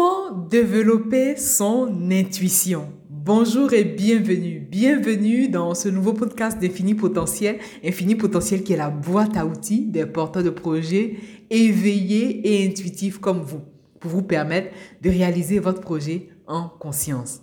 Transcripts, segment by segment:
Comment développer son intuition? Bonjour et bienvenue. Bienvenue dans ce nouveau podcast d'Infini Potentiel. Infini Potentiel qui est la boîte à outils des porteurs de projets éveillés et intuitifs comme vous pour vous permettre de réaliser votre projet en conscience.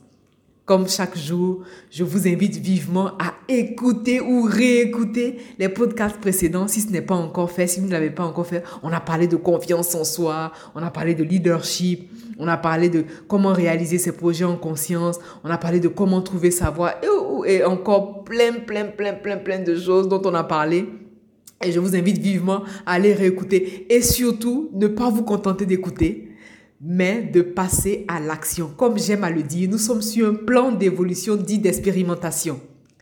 Comme chaque jour, je vous invite vivement à écouter ou réécouter les podcasts précédents si ce n'est pas encore fait, si vous ne l'avez pas encore fait. On a parlé de confiance en soi, on a parlé de leadership, on a parlé de comment réaliser ses projets en conscience, on a parlé de comment trouver sa voie et, et encore plein, plein, plein, plein, plein de choses dont on a parlé. Et je vous invite vivement à aller réécouter et surtout ne pas vous contenter d'écouter mais de passer à l'action. Comme j'aime à le dire, nous sommes sur un plan d'évolution dit d'expérimentation.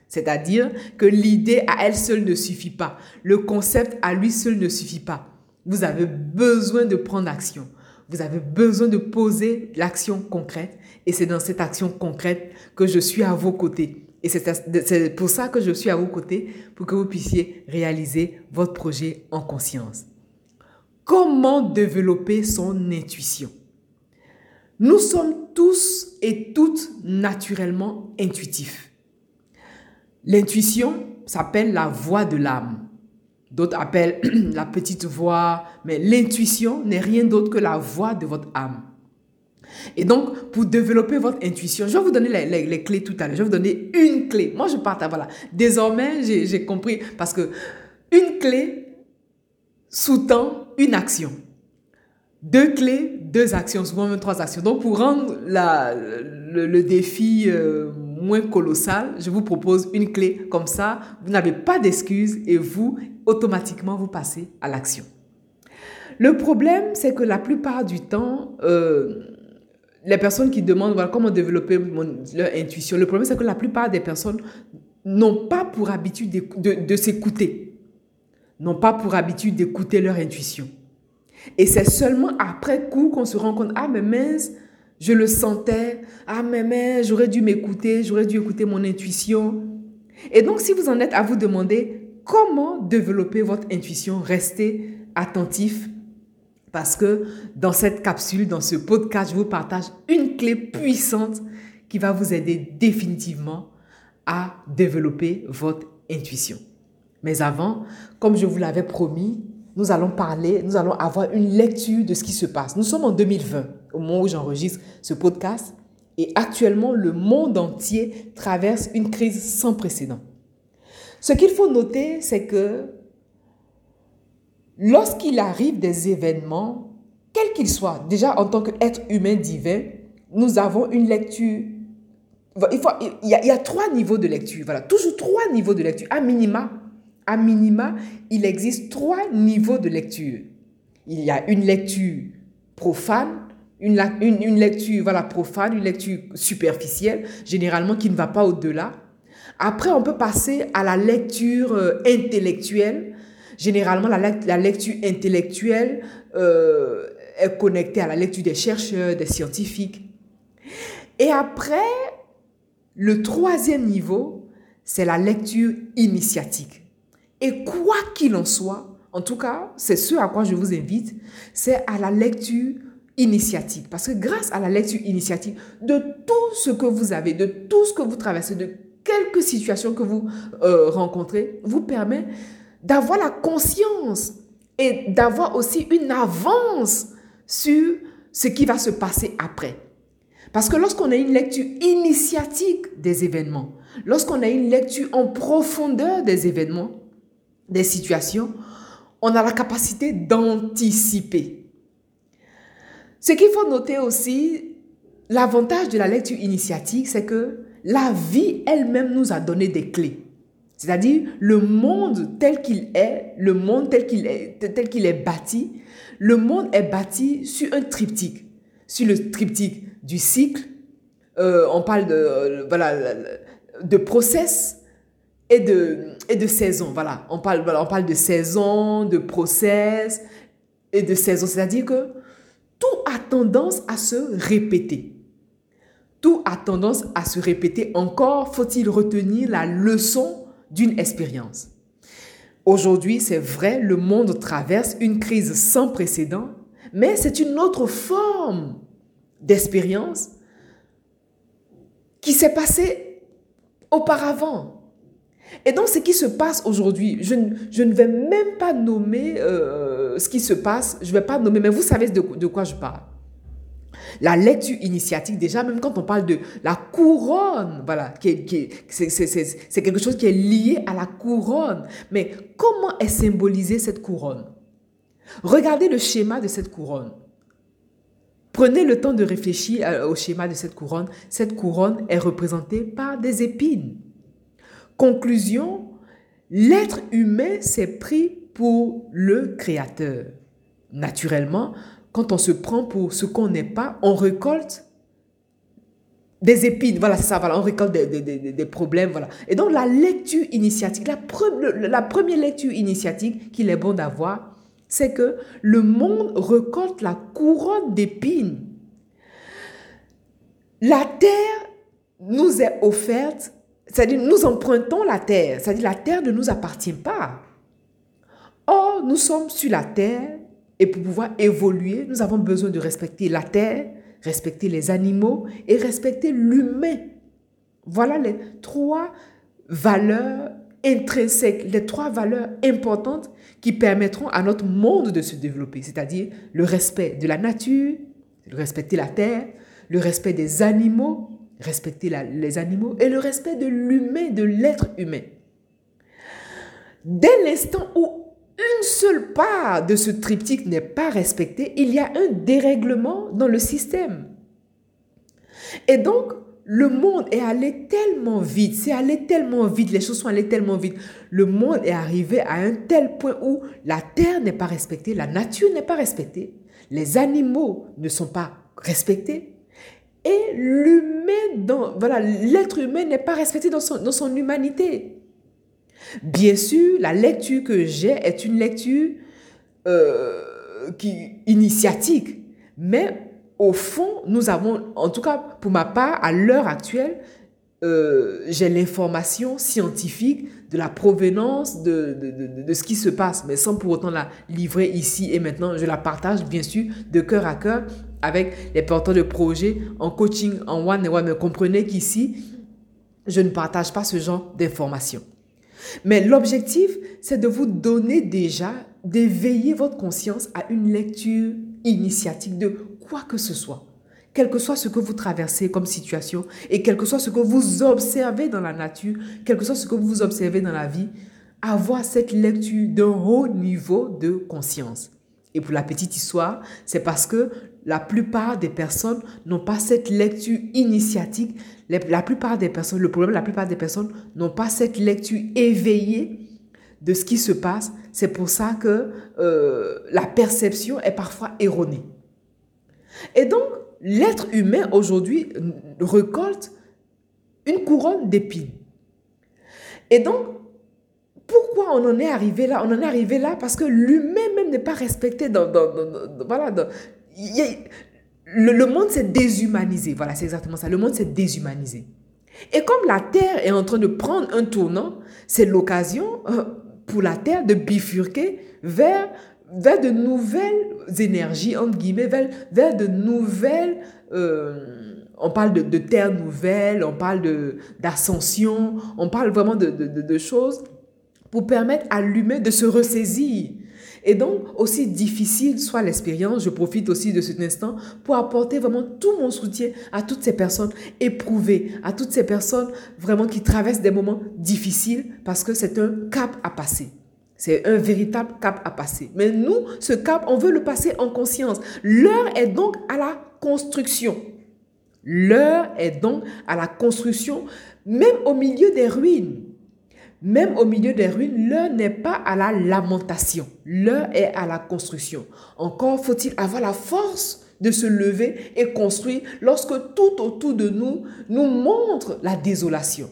C'est-à-dire que l'idée à elle seule ne suffit pas. Le concept à lui seul ne suffit pas. Vous avez besoin de prendre action. Vous avez besoin de poser l'action concrète. Et c'est dans cette action concrète que je suis à vos côtés. Et c'est pour ça que je suis à vos côtés, pour que vous puissiez réaliser votre projet en conscience. Comment développer son intuition? Nous sommes tous et toutes naturellement intuitifs. L'intuition s'appelle la voix de l'âme. D'autres appellent la petite voix, mais l'intuition n'est rien d'autre que la voix de votre âme. Et donc, pour développer votre intuition, je vais vous donner les, clés tout à l'heure. Je vais vous donner une clé. Moi, je partage, voilà. Désormais, j'ai compris parce que une clé sous-tend une action deux clés, deux actions, souvent même trois actions. Donc, pour rendre la, le, défi euh, moins colossal, je vous propose une clé. Comme ça, vous n'avez pas d'excuses et vous, automatiquement, vous passez à l'action. Le problème, c'est que la plupart du temps, euh, les personnes qui demandent comment développer leur intuition, le problème, c'est que la plupart des personnes n'ont pas pour habitude de, de, de s'écouter, n'ont pas pour habitude d'écouter leur intuition. Et c'est seulement après coup qu'on se rend compte, ah mais mince, je le sentais, ah mais mince, j'aurais dû m'écouter, j'aurais dû écouter mon intuition. Et donc si vous en êtes à vous demander comment développer votre intuition, restez attentif parce que dans cette capsule, dans ce podcast, je vous partage une clé puissante qui va vous aider définitivement à développer votre intuition. Mais avant, comme je vous l'avais promis, nous allons parler, nous allons avoir une lecture de ce qui se passe. Nous sommes en 2020, au moment où j'enregistre ce podcast, et actuellement, le monde entier traverse une crise sans précédent. Ce qu'il faut noter, c'est que lorsqu'il arrive des événements, quels qu'ils soient, déjà en tant qu'être humain divin, nous avons une lecture. Il, y a, il y a trois niveaux de lecture, voilà, toujours trois niveaux de lecture, à minima à minima, il existe trois niveaux de lecture. Il y a une lecture profane, une, une, lecture voilà, profane, une lecture superficielle, généralement qui ne va pas au-delà. Après, on peut passer à la lecture euh, intellectuelle. Généralement, la, la lecture intellectuelle euh, est connectée à la lecture des chercheurs, des scientifiques. Et après, le troisième niveau, c'est la lecture initiatique. Et quoi qu'il en soit, en tout cas, c'est ce à quoi je vous invite, c'est à la lecture initiatique. Parce que grâce à la lecture initiatique, de tout ce que vous avez, de tout ce que vous traversez, de quelques situations que vous euh, rencontrez, vous permet d'avoir la conscience et d'avoir aussi une avance sur ce qui va se passer après. Parce que lorsqu'on a une lecture initiatique des événements, lorsqu'on a une lecture en profondeur des événements, des situations, on a la capacité d'anticiper. Ce qu'il faut noter aussi, l'avantage de la lecture initiatique, c'est que la vie elle-même nous a donné des clés. C'est-à-dire le monde tel qu'il est, le monde tel qu'il est, tel qu'il est bâti, le monde est bâti sur un triptyque, sur le triptyque du cycle. Euh, on parle de euh, voilà de process, et de, et de saison. Voilà, on parle, on parle de saison, de process et de saison. C'est-à-dire que tout a tendance à se répéter. Tout a tendance à se répéter. Encore faut-il retenir la leçon d'une expérience? Aujourd'hui, c'est vrai, le monde traverse une crise sans précédent, mais c'est une autre forme d'expérience qui s'est passé auparavant. Et donc, ce qui se passe aujourd'hui, je, ne vais même pas nommer euh, ce qui se passe, je ne vais pas nommer, mais vous savez de, quoi je parle. La lecture initiatique, déjà, même quand on parle de la couronne, voilà, c'est quelque chose qui est lié à la couronne. Mais comment est symbolisée cette couronne? Regardez le schéma de cette couronne. Prenez le temps de réfléchir euh, au schéma de cette couronne. Cette couronne est représentée par des épines. Conclusion, l'être humain s'est pris pour le Créateur. Naturellement, quand on se prend pour ce qu'on n'est pas, on récolte des épines. Voilà, ça, voilà, on récolte des, problèmes. Voilà. Et donc, la lecture initiatique, la, la première lecture initiatique qu'il est bon d'avoir, c'est que le monde récolte la couronne d'épines. La terre nous est offerte, c'est-à-dire nous empruntons la terre, c'est-à-dire la terre ne nous appartient pas. Or, nous sommes sur la terre et pour pouvoir évoluer, nous avons besoin de respecter la terre, respecter les animaux et respecter l'humain. Voilà les trois valeurs intrinsèques, les trois valeurs importantes qui permettront à notre monde de se développer, c'est-à-dire le respect de la nature, le respecter la terre, le respect des animaux, respecter les animaux et le respect de l'humain, de l'être humain. Dès l'instant où une seule part de ce triptyque n'est pas respectée, il y a un dérèglement dans le système. Et donc, le monde est allé tellement vite, c'est allé tellement vite, les choses sont allées tellement vite. Le monde est arrivé à un tel point où la terre n'est pas respectée, la nature n'est pas respectée, les animaux ne sont pas respectés. Et l'humain, voilà, l'être humain n'est pas respecté dans son, dans son humanité. Bien sûr, la lecture que j'ai est une lecture euh, qui, initiatique, mais au fond, nous avons, en tout cas pour ma part, à l'heure actuelle, euh, j'ai l'information scientifique de la provenance de, de, de, ce qui se passe, mais sans pour autant la livrer ici et maintenant. Je la partage bien sûr de cœur à cœur avec les porteurs de projets en coaching, en one-on-one. Mais comprenez qu'ici, je ne partage pas ce genre d'informations. Mais l'objectif, c'est de vous donner déjà, d'éveiller votre conscience à une lecture initiatique de quoi que ce soit. Quel que soit ce que vous traversez comme situation et quel que soit ce que vous observez dans la nature, quel que soit ce que vous observez dans la vie, avoir cette lecture d'un haut niveau de conscience. Et pour la petite histoire, c'est parce que la plupart des personnes n'ont pas cette lecture initiatique. La plupart des personnes, le problème, la plupart des personnes n'ont pas cette lecture éveillée de ce qui se passe. C'est pour ça que euh, la perception est parfois erronée. Et donc, l'être humain aujourd'hui récolte une couronne d'épines. Et donc, pourquoi on en est arrivé là? On en est arrivé là parce que l'humain même n'est pas respecté dans, voilà, le, monde s'est déshumanisé. Voilà, c'est exactement ça. Le monde s'est déshumanisé. Et comme la Terre est en train de prendre un tournant, c'est l'occasion euh, pour la Terre de bifurquer vers, vers de nouvelles énergies, entre guillemets, vers, vers de nouvelles... Euh, on parle de, de terre nouvelle, on parle d'ascension, on parle vraiment de, de choses pour permettre à l'humain de se ressaisir. Et donc, aussi difficile soit l'expérience, je profite aussi de cet instant pour apporter vraiment tout mon soutien à toutes ces personnes éprouvées, à toutes ces personnes vraiment qui traversent des moments difficiles parce que c'est un cap à passer. C'est un véritable cap à passer. Mais nous, ce cap, on veut le passer en conscience. L'heure est donc à la construction. L'heure est donc à la construction, même au milieu des ruines. Même au milieu des ruines, l'heure n'est pas à la lamentation, l'heure est à la construction. Encore faut-il avoir la force de se lever et construire lorsque tout autour de nous nous montre la désolation.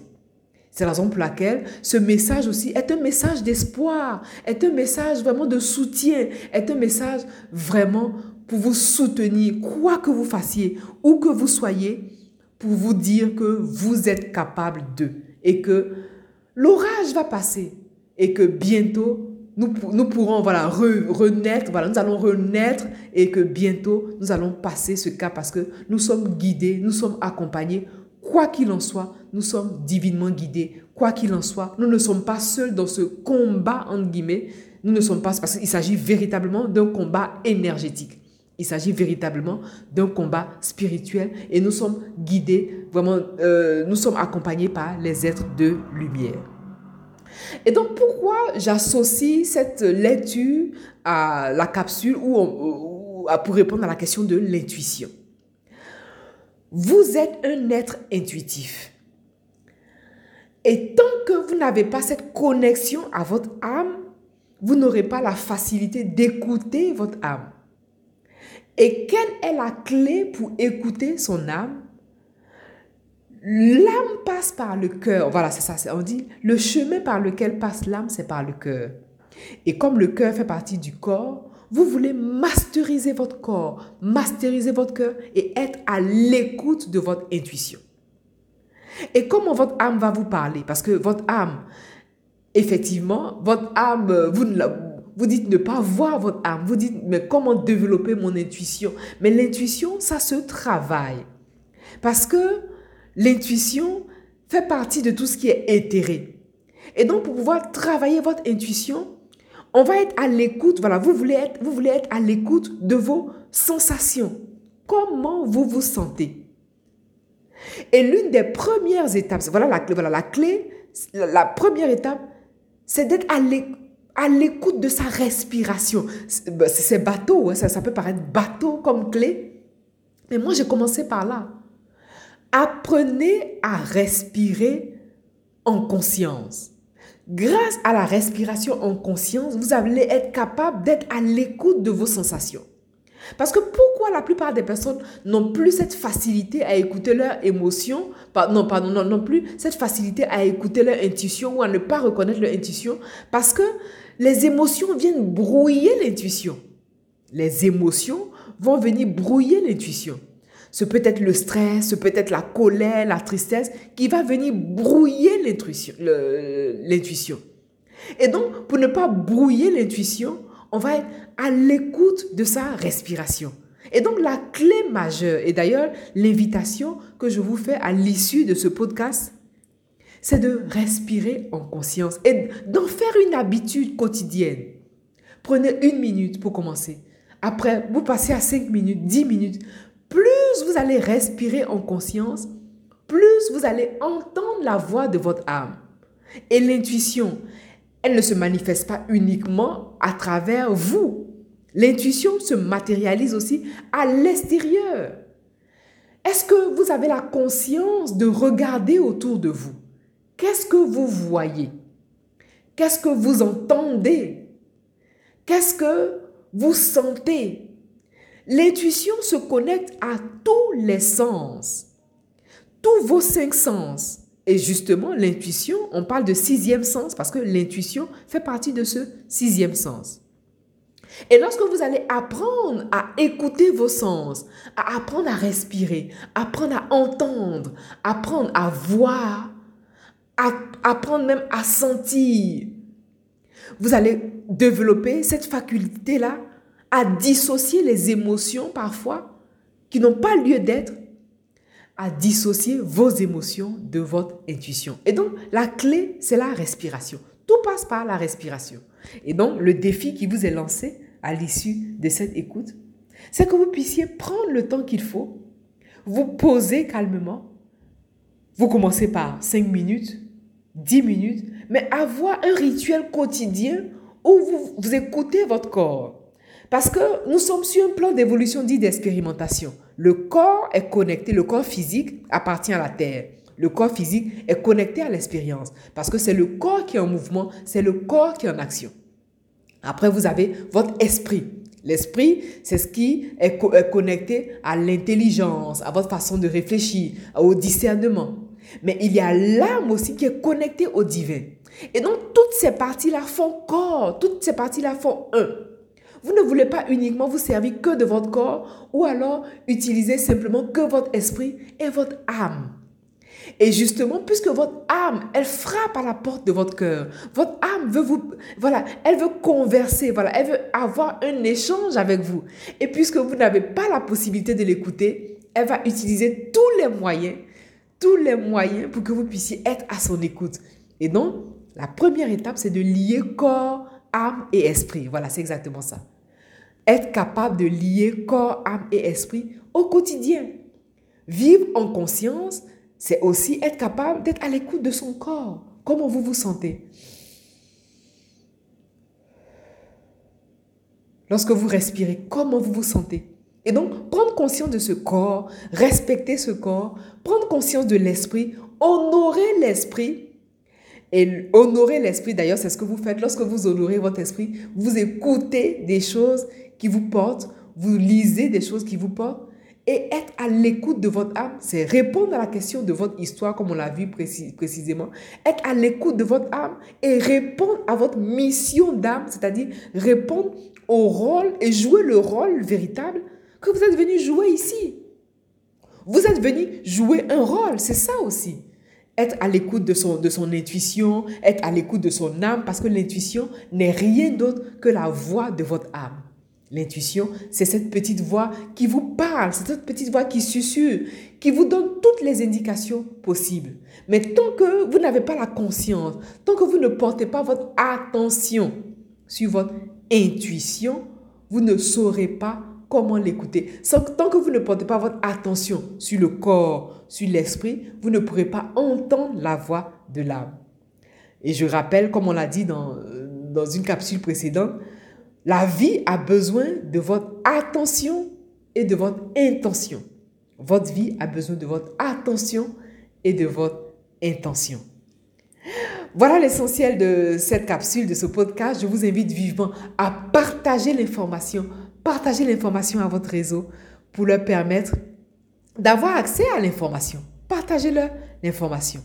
C'est la raison pour laquelle ce message aussi est un message d'espoir, est un message vraiment de soutien, est un message vraiment pour vous soutenir, quoi que vous fassiez, où que vous soyez, pour vous dire que vous êtes capable de et que l'orage va passer et que bientôt nous, nous pourrons voilà, renaître, voilà, nous allons renaître et que bientôt nous allons passer ce cas parce que nous sommes guidés, nous sommes accompagnés. Quoi qu'il en soit, nous sommes divinement guidés. Quoi qu'il en soit, nous ne sommes pas seuls dans ce combat, entre guillemets. Nous ne sommes pas, parce qu'il s'agit véritablement d'un combat énergétique. Il s'agit véritablement d'un combat spirituel et nous sommes guidés, vraiment, euh, nous sommes accompagnés par les êtres de lumière. Et donc, pourquoi j'associe cette lecture à la capsule ou, pour répondre à la question de l'intuition? Vous êtes un être intuitif. Et tant que vous n'avez pas cette connexion à votre âme, vous n'aurez pas la facilité d'écouter votre âme. Et quelle est la clé pour écouter son âme? L'âme passe par le cœur. Voilà, c'est ça. On dit le chemin par lequel passe l'âme, c'est par le cœur. Et comme le cœur fait partie du corps, vous voulez masteriser votre corps, masteriser votre cœur et être à l'écoute de votre intuition. Et comment votre âme va vous parler? Parce que votre âme, effectivement, votre âme, vous, vous dites ne pas voir votre âme. Vous dites, mais comment développer mon intuition? Mais l'intuition, ça se travaille. Parce que L'intuition fait partie de tout ce qui est éthéré. Et donc, pour pouvoir travailler votre intuition, on va être à l'écoute. Voilà, vous voulez être, vous voulez être à l'écoute de vos sensations. Comment vous vous sentez? Et l'une des premières étapes, voilà la, voilà la clé, la, première étape, c'est d'être à l'écoute de sa respiration. C'est bateau, hein, ça, ça peut paraître bateau comme clé. Mais moi, j'ai commencé par là. Apprenez à respirer en conscience. Grâce à la respiration en conscience, vous allez être capable d'être à l'écoute de vos sensations. Parce que pourquoi la plupart des personnes n'ont plus cette facilité à écouter leurs émotions, non, pardon, non, non plus cette facilité à écouter leur intuition ou à ne pas reconnaître leur intuition? Parce que les émotions viennent brouiller l'intuition. Les émotions vont venir brouiller l'intuition. Ce peut être le stress, ce peut être la colère, la tristesse qui va venir brouiller l'intuition. Et donc, pour ne pas brouiller l'intuition, on va être à l'écoute de sa respiration. Et donc, la clé majeure, et d'ailleurs, l'invitation que je vous fais à l'issue de ce podcast, c'est de respirer en conscience et d'en faire une habitude quotidienne. Prenez une minute pour commencer. Après, vous passez à cinq minutes, dix minutes plus vous allez respirer en conscience, plus vous allez entendre la voix de votre âme. Et l'intuition, elle ne se manifeste pas uniquement à travers vous. L'intuition se matérialise aussi à l'extérieur. Est-ce que vous avez la conscience de regarder autour de vous? Qu'est-ce que vous voyez? Qu'est-ce que vous entendez? Qu'est-ce que vous sentez? L'intuition se connecte à tous les sens, tous vos cinq sens. Et justement, l'intuition, on parle de sixième sens parce que l'intuition fait partie de ce sixième sens. Et lorsque vous allez apprendre à écouter vos sens, à apprendre à respirer, apprendre à entendre, apprendre à voir, à apprendre même à sentir, vous allez développer cette faculté-là à dissocier les émotions parfois qui n'ont pas lieu d'être, à dissocier vos émotions de votre intuition. Et donc, la clé, c'est la respiration. Tout passe par la respiration. Et donc, le défi qui vous est lancé à l'issue de cette écoute, c'est que vous puissiez prendre le temps qu'il faut, vous poser calmement. Vous commencez par 5 minutes, 10 minutes, mais avoir un rituel quotidien où vous, vous écoutez votre corps. Parce que nous sommes sur un plan d'évolution dit d'expérimentation. Le corps est connecté, le corps physique appartient à la Terre. Le corps physique est connecté à l'expérience parce que c'est le corps qui est en mouvement, c'est le corps qui est en action. Après, vous avez votre esprit. L'esprit, c'est ce qui est, connecté à l'intelligence, à votre façon de réfléchir, au discernement. Mais il y a l'âme aussi qui est connectée au divin. Et donc, toutes ces parties-là font corps, toutes ces parties-là font un. Vous ne voulez pas uniquement vous servir que de votre corps ou alors utiliser simplement que votre esprit et votre âme. Et justement, puisque votre âme, elle frappe à la porte de votre cœur, votre âme veut vous, voilà, elle veut converser, voilà, elle veut avoir un échange avec vous. Et puisque vous n'avez pas la possibilité de l'écouter, elle va utiliser tous les moyens, tous les moyens pour que vous puissiez être à son écoute. Et donc, la première étape, c'est de lier corps, âme et esprit. Voilà, c'est exactement ça. Être capable de lier corps, âme et esprit au quotidien. Vivre en conscience, c'est aussi être capable d'être à l'écoute de son corps. Comment vous vous sentez? Lorsque vous respirez, comment vous vous sentez? Et donc, prendre conscience de ce corps, respecter ce corps, prendre conscience de l'esprit, honorer l'esprit. Et honorer l'esprit, d'ailleurs, c'est ce que vous faites. Lorsque vous honorez votre esprit, vous écoutez des choses qui vous portent, vous lisez des choses qui vous portent, et être à l'écoute de votre âme, c'est répondre à la question de votre histoire, comme on l'a vu précisément. Être à l'écoute de votre âme et répondre à votre mission d'âme, c'est-à-dire répondre au rôle et jouer le rôle véritable que vous êtes venu jouer ici. Vous êtes venu jouer un rôle, c'est ça aussi. Être à l'écoute de son, de son intuition, être à l'écoute de son âme, parce que l'intuition n'est rien d'autre que la voix de votre âme. L'intuition, c'est cette petite voix qui vous parle, c'est cette petite voix qui susurre, qui vous donne toutes les indications possibles. Mais tant que vous n'avez pas la conscience, tant que vous ne portez pas votre attention sur votre intuition, vous ne saurez pas comment l'écouter. Tant que vous ne portez pas votre attention sur le corps, sur l'esprit, vous ne pourrez pas entendre la voix de l'âme. Et je rappelle, comme on l'a dit dans, dans une capsule précédente, la vie a besoin de votre attention et de votre intention. Votre vie a besoin de votre attention et de votre intention. Voilà l'essentiel de cette capsule, de ce podcast. Je vous invite vivement à partager l'information, partager l'information à votre réseau pour leur permettre d'avoir accès à l'information. Partagez-leur l'information.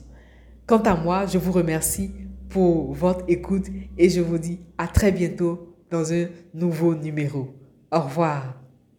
Quant à moi, je vous remercie pour votre écoute et je vous dis à très bientôt dans un nouveau numéro. Au revoir.